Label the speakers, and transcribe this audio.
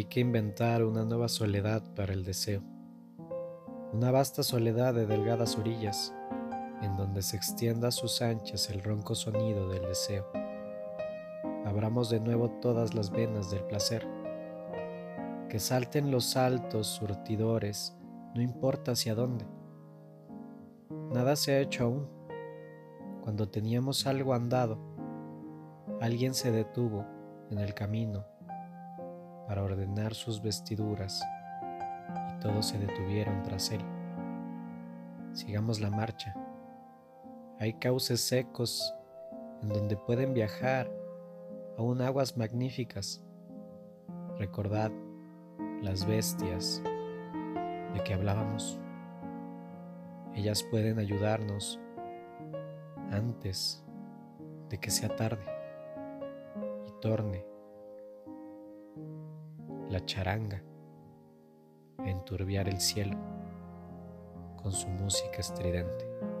Speaker 1: que inventar una nueva soledad para el deseo, una vasta soledad de delgadas orillas, en donde se extienda a sus anchas el ronco sonido del deseo. Abramos de nuevo todas las venas del placer, que salten los altos surtidores, no importa hacia dónde. Nada se ha hecho aún. Cuando teníamos algo andado, alguien se detuvo en el camino para ordenar sus vestiduras y todos se detuvieron tras él. Sigamos la marcha. Hay cauces secos en donde pueden viajar aún aguas magníficas. Recordad las bestias de que hablábamos. Ellas pueden ayudarnos antes de que sea tarde y torne la charanga enturbiar el cielo con su música estridente.